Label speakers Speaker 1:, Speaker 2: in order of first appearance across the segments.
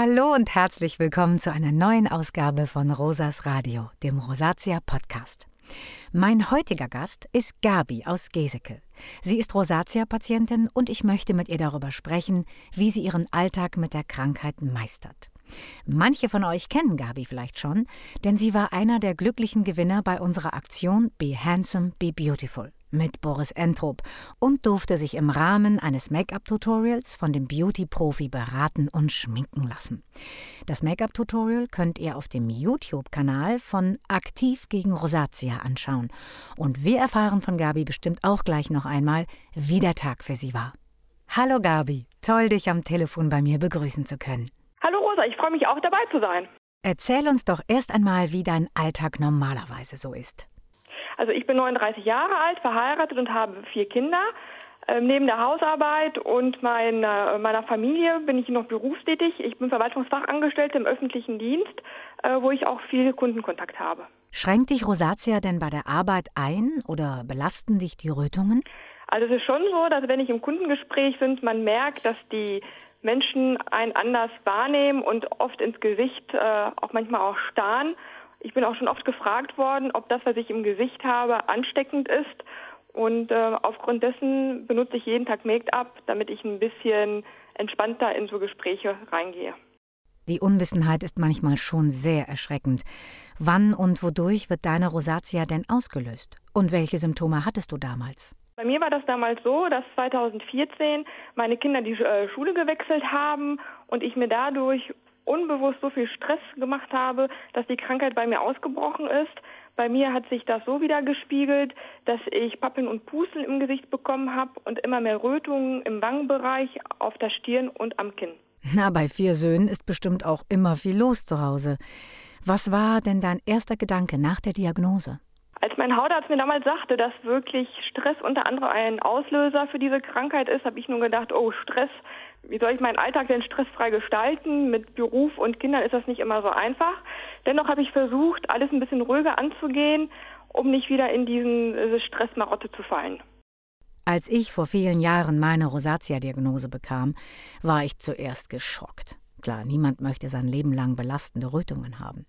Speaker 1: Hallo und herzlich willkommen zu einer neuen Ausgabe von Rosas Radio, dem Rosatia Podcast. Mein heutiger Gast ist Gabi aus Geseke. Sie ist Rosatia-Patientin und ich möchte mit ihr darüber sprechen, wie sie ihren Alltag mit der Krankheit meistert. Manche von euch kennen Gabi vielleicht schon, denn sie war einer der glücklichen Gewinner bei unserer Aktion Be Handsome, Be Beautiful mit Boris Entrop und durfte sich im Rahmen eines Make-up-Tutorials von dem Beauty-Profi beraten und schminken lassen. Das Make-up-Tutorial könnt ihr auf dem YouTube-Kanal von Aktiv gegen Rosatia anschauen. Und wir erfahren von Gabi bestimmt auch gleich noch einmal, wie der Tag für sie war. Hallo Gabi, toll dich am Telefon bei mir begrüßen zu können.
Speaker 2: Hallo Rosa, ich freue mich auch dabei zu sein.
Speaker 1: Erzähl uns doch erst einmal, wie dein Alltag normalerweise so ist.
Speaker 2: Also ich bin 39 Jahre alt, verheiratet und habe vier Kinder. Ähm, neben der Hausarbeit und meiner, meiner Familie bin ich noch berufstätig. Ich bin Verwaltungsfachangestellte im öffentlichen Dienst, äh, wo ich auch viel Kundenkontakt habe.
Speaker 1: Schränkt dich Rosatia denn bei der Arbeit ein oder belasten dich die Rötungen?
Speaker 2: Also es ist schon so, dass wenn ich im Kundengespräch bin, man merkt, dass die Menschen einen anders wahrnehmen und oft ins Gesicht äh, auch manchmal auch starren. Ich bin auch schon oft gefragt worden, ob das, was ich im Gesicht habe, ansteckend ist. Und äh, aufgrund dessen benutze ich jeden Tag Make-up, damit ich ein bisschen entspannter in so Gespräche reingehe.
Speaker 1: Die Unwissenheit ist manchmal schon sehr erschreckend. Wann und wodurch wird deine Rosatia denn ausgelöst? Und welche Symptome hattest du damals?
Speaker 2: Bei mir war das damals so, dass 2014 meine Kinder die äh, Schule gewechselt haben und ich mir dadurch unbewusst so viel Stress gemacht habe, dass die Krankheit bei mir ausgebrochen ist. Bei mir hat sich das so wieder gespiegelt, dass ich Pappeln und Pusteln im Gesicht bekommen habe und immer mehr Rötungen im Wangenbereich, auf der Stirn und am Kinn.
Speaker 1: Na, bei vier Söhnen ist bestimmt auch immer viel los zu Hause. Was war denn dein erster Gedanke nach der Diagnose?
Speaker 2: Als mein Hautarzt mir damals sagte, dass wirklich Stress unter anderem ein Auslöser für diese Krankheit ist, habe ich nur gedacht, oh, Stress, wie soll ich meinen Alltag denn stressfrei gestalten? Mit Beruf und Kindern ist das nicht immer so einfach. Dennoch habe ich versucht, alles ein bisschen ruhiger anzugehen, um nicht wieder in diesen Stressmarotte zu fallen.
Speaker 1: Als ich vor vielen Jahren meine Rosatia-Diagnose bekam, war ich zuerst geschockt. Klar, niemand möchte sein Leben lang belastende Rötungen haben.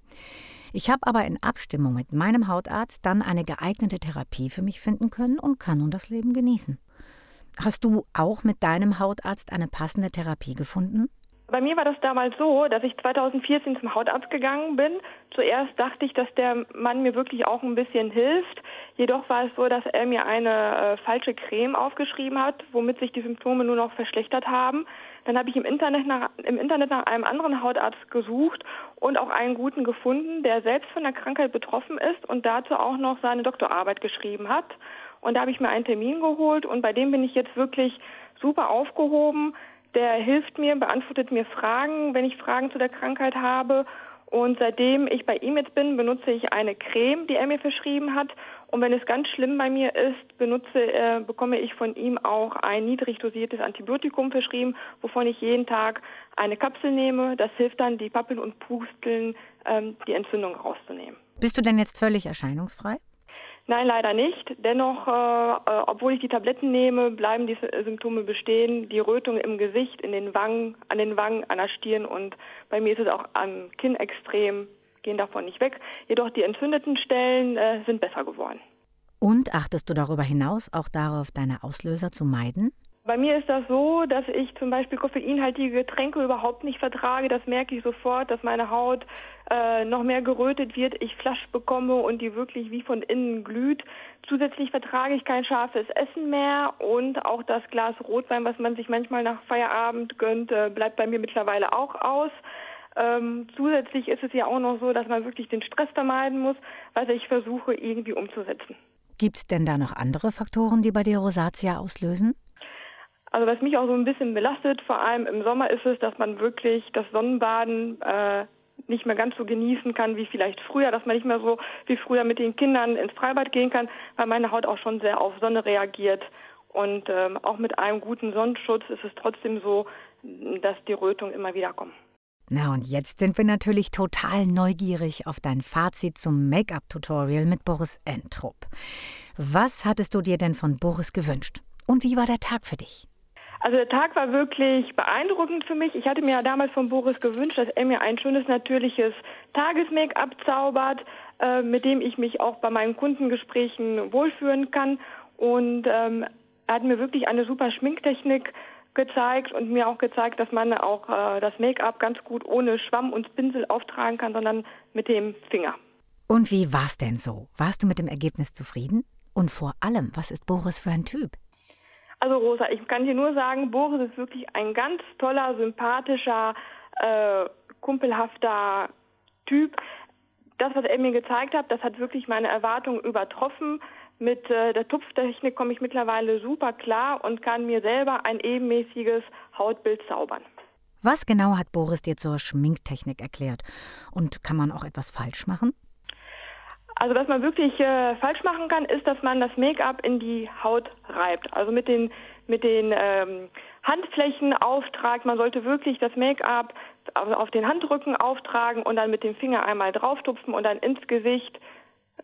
Speaker 1: Ich habe aber in Abstimmung mit meinem Hautarzt dann eine geeignete Therapie für mich finden können und kann nun das Leben genießen. Hast du auch mit deinem Hautarzt eine passende Therapie gefunden?
Speaker 2: Bei mir war das damals so, dass ich 2014 zum Hautarzt gegangen bin. Zuerst dachte ich, dass der Mann mir wirklich auch ein bisschen hilft. Jedoch war es so, dass er mir eine äh, falsche Creme aufgeschrieben hat, womit sich die Symptome nur noch verschlechtert haben. Dann habe ich im Internet, nach, im Internet nach einem anderen Hautarzt gesucht und auch einen guten gefunden, der selbst von der Krankheit betroffen ist und dazu auch noch seine Doktorarbeit geschrieben hat. Und da habe ich mir einen Termin geholt und bei dem bin ich jetzt wirklich super aufgehoben. Der hilft mir, beantwortet mir Fragen, wenn ich Fragen zu der Krankheit habe. Und seitdem ich bei ihm jetzt bin, benutze ich eine Creme, die er mir verschrieben hat. Und wenn es ganz schlimm bei mir ist, benutze, äh, bekomme ich von ihm auch ein niedrig dosiertes Antibiotikum verschrieben, wovon ich jeden Tag eine Kapsel nehme. Das hilft dann, die Pappeln und Pusteln, ähm, die Entzündung rauszunehmen.
Speaker 1: Bist du denn jetzt völlig erscheinungsfrei?
Speaker 2: Nein, leider nicht. Dennoch, äh, äh, obwohl ich die Tabletten nehme, bleiben die Symptome bestehen. Die Rötung im Gesicht, in den Wangen, an den Wangen, an der Stirn und bei mir ist es auch am Kinn extrem, gehen davon nicht weg. Jedoch die entzündeten Stellen äh, sind besser geworden.
Speaker 1: Und achtest du darüber hinaus auch darauf, deine Auslöser zu meiden?
Speaker 2: Bei mir ist das so, dass ich zum Beispiel koffeinhaltige Getränke überhaupt nicht vertrage. Das merke ich sofort, dass meine Haut äh, noch mehr gerötet wird, ich Flasch bekomme und die wirklich wie von innen glüht. Zusätzlich vertrage ich kein scharfes Essen mehr und auch das Glas Rotwein, was man sich manchmal nach Feierabend gönnt, äh, bleibt bei mir mittlerweile auch aus. Ähm, zusätzlich ist es ja auch noch so, dass man wirklich den Stress vermeiden muss, was ich versuche irgendwie umzusetzen.
Speaker 1: Gibt es denn da noch andere Faktoren, die bei dir Rosatia auslösen?
Speaker 2: Also was mich auch so ein bisschen belastet, vor allem im Sommer, ist es, dass man wirklich das Sonnenbaden äh, nicht mehr ganz so genießen kann wie vielleicht früher, dass man nicht mehr so wie früher mit den Kindern ins Freibad gehen kann, weil meine Haut auch schon sehr auf Sonne reagiert. Und ähm, auch mit einem guten Sonnenschutz ist es trotzdem so, dass die Rötungen immer wieder kommen.
Speaker 1: Na und jetzt sind wir natürlich total neugierig auf dein Fazit zum Make-up-Tutorial mit Boris Entrup. Was hattest du dir denn von Boris gewünscht? Und wie war der Tag für dich?
Speaker 2: Also der Tag war wirklich beeindruckend für mich. Ich hatte mir ja damals von Boris gewünscht, dass er mir ein schönes, natürliches Tages-Make-up zaubert, äh, mit dem ich mich auch bei meinen Kundengesprächen wohlführen kann. Und ähm, er hat mir wirklich eine super Schminktechnik gezeigt und mir auch gezeigt, dass man auch äh, das Make-up ganz gut ohne Schwamm und Pinsel auftragen kann, sondern mit dem Finger.
Speaker 1: Und wie war's denn so? Warst du mit dem Ergebnis zufrieden? Und vor allem, was ist Boris für ein Typ?
Speaker 2: Also Rosa, ich kann dir nur sagen, Boris ist wirklich ein ganz toller, sympathischer, äh, kumpelhafter Typ. Das, was er mir gezeigt hat, das hat wirklich meine Erwartungen übertroffen. Mit äh, der Tupftechnik komme ich mittlerweile super klar und kann mir selber ein ebenmäßiges Hautbild zaubern.
Speaker 1: Was genau hat Boris dir zur Schminktechnik erklärt? Und kann man auch etwas falsch machen?
Speaker 2: Also was man wirklich äh, falsch machen kann, ist, dass man das Make-up in die Haut reibt. Also mit den mit den ähm, Handflächen auftragt. Man sollte wirklich das Make-up auf den Handrücken auftragen und dann mit dem Finger einmal drauftupfen und dann ins Gesicht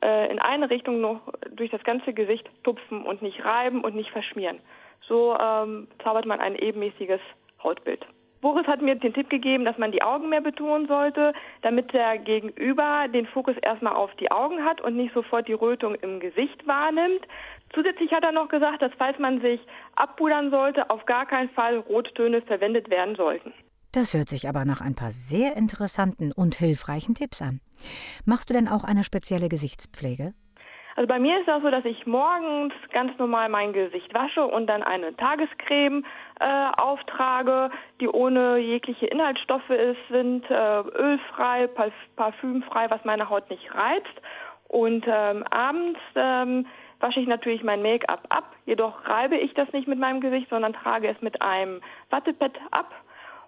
Speaker 2: äh, in eine Richtung noch durch das ganze Gesicht tupfen und nicht reiben und nicht verschmieren. So ähm, zaubert man ein ebenmäßiges Hautbild. Boris hat mir den Tipp gegeben, dass man die Augen mehr betonen sollte, damit der Gegenüber den Fokus erstmal auf die Augen hat und nicht sofort die Rötung im Gesicht wahrnimmt. Zusätzlich hat er noch gesagt, dass falls man sich abpudern sollte, auf gar keinen Fall Rottöne verwendet werden sollten.
Speaker 1: Das hört sich aber nach ein paar sehr interessanten und hilfreichen Tipps an. Machst du denn auch eine spezielle Gesichtspflege?
Speaker 2: Also bei mir ist das so, dass ich morgens ganz normal mein Gesicht wasche und dann eine Tagescreme äh, auftrage, die ohne jegliche Inhaltsstoffe ist, sind äh, ölfrei, parfümfrei, was meine Haut nicht reizt. Und ähm, abends ähm, wasche ich natürlich mein Make-up ab. Jedoch reibe ich das nicht mit meinem Gesicht, sondern trage es mit einem Wattepad ab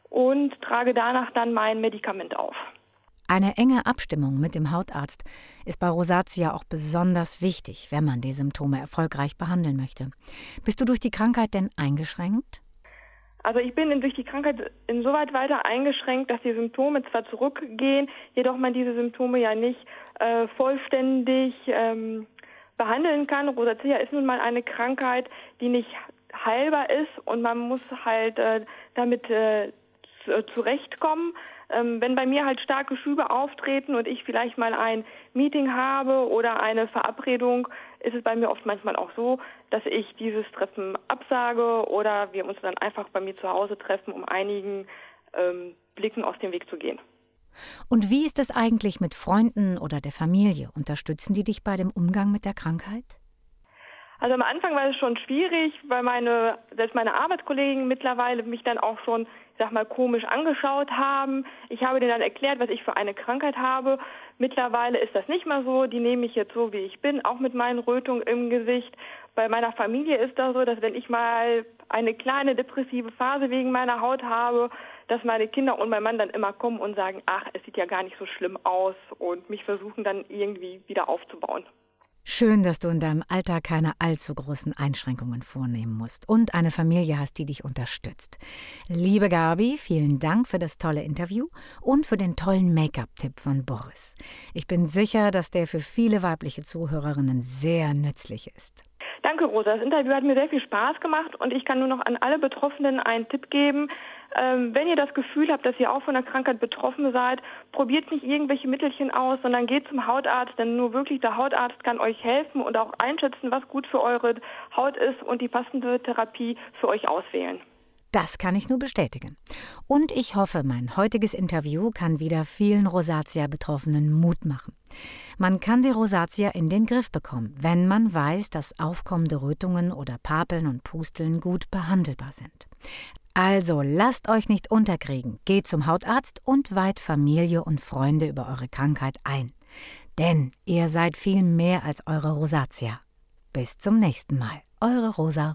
Speaker 2: und trage danach dann mein Medikament auf.
Speaker 1: Eine enge Abstimmung mit dem Hautarzt ist bei Rosatia auch besonders wichtig, wenn man die Symptome erfolgreich behandeln möchte. Bist du durch die Krankheit denn eingeschränkt?
Speaker 2: Also ich bin durch die Krankheit insoweit weiter eingeschränkt, dass die Symptome zwar zurückgehen, jedoch man diese Symptome ja nicht äh, vollständig ähm, behandeln kann. Rosatia ist nun mal eine Krankheit, die nicht heilbar ist und man muss halt äh, damit äh, zurechtkommen. Ähm, wenn bei mir halt starke Schübe auftreten und ich vielleicht mal ein Meeting habe oder eine Verabredung, ist es bei mir oft manchmal auch so, dass ich dieses Treffen absage oder wir uns dann einfach bei mir zu Hause treffen, um einigen ähm, Blicken aus dem Weg zu gehen.
Speaker 1: Und wie ist es eigentlich mit Freunden oder der Familie? Unterstützen die dich bei dem Umgang mit der Krankheit?
Speaker 2: Also am Anfang war es schon schwierig, weil meine, selbst meine Arbeitskollegen mittlerweile mich dann auch schon, ich sag mal, komisch angeschaut haben. Ich habe denen dann erklärt, was ich für eine Krankheit habe. Mittlerweile ist das nicht mehr so. Die nehme ich jetzt so, wie ich bin, auch mit meinen Rötungen im Gesicht. Bei meiner Familie ist das so, dass wenn ich mal eine kleine depressive Phase wegen meiner Haut habe, dass meine Kinder und mein Mann dann immer kommen und sagen, ach, es sieht ja gar nicht so schlimm aus und mich versuchen dann irgendwie wieder aufzubauen.
Speaker 1: Schön, dass du in deinem Alltag keine allzu großen Einschränkungen vornehmen musst und eine Familie hast, die dich unterstützt. Liebe Gabi, vielen Dank für das tolle Interview und für den tollen Make-up-Tipp von Boris. Ich bin sicher, dass der für viele weibliche Zuhörerinnen sehr nützlich ist.
Speaker 2: Danke, Rosa. Das Interview hat mir sehr viel Spaß gemacht und ich kann nur noch an alle Betroffenen einen Tipp geben. Ähm, wenn ihr das Gefühl habt, dass ihr auch von der Krankheit betroffen seid, probiert nicht irgendwelche Mittelchen aus, sondern geht zum Hautarzt, denn nur wirklich der Hautarzt kann euch helfen und auch einschätzen, was gut für eure Haut ist und die passende Therapie für euch auswählen.
Speaker 1: Das kann ich nur bestätigen. Und ich hoffe, mein heutiges Interview kann wieder vielen Rosatia-Betroffenen Mut machen. Man kann die Rosatia in den Griff bekommen, wenn man weiß, dass aufkommende Rötungen oder Papeln und Pusteln gut behandelbar sind. Also lasst euch nicht unterkriegen, geht zum Hautarzt und weiht Familie und Freunde über eure Krankheit ein. Denn ihr seid viel mehr als eure Rosatia. Bis zum nächsten Mal, eure Rosa.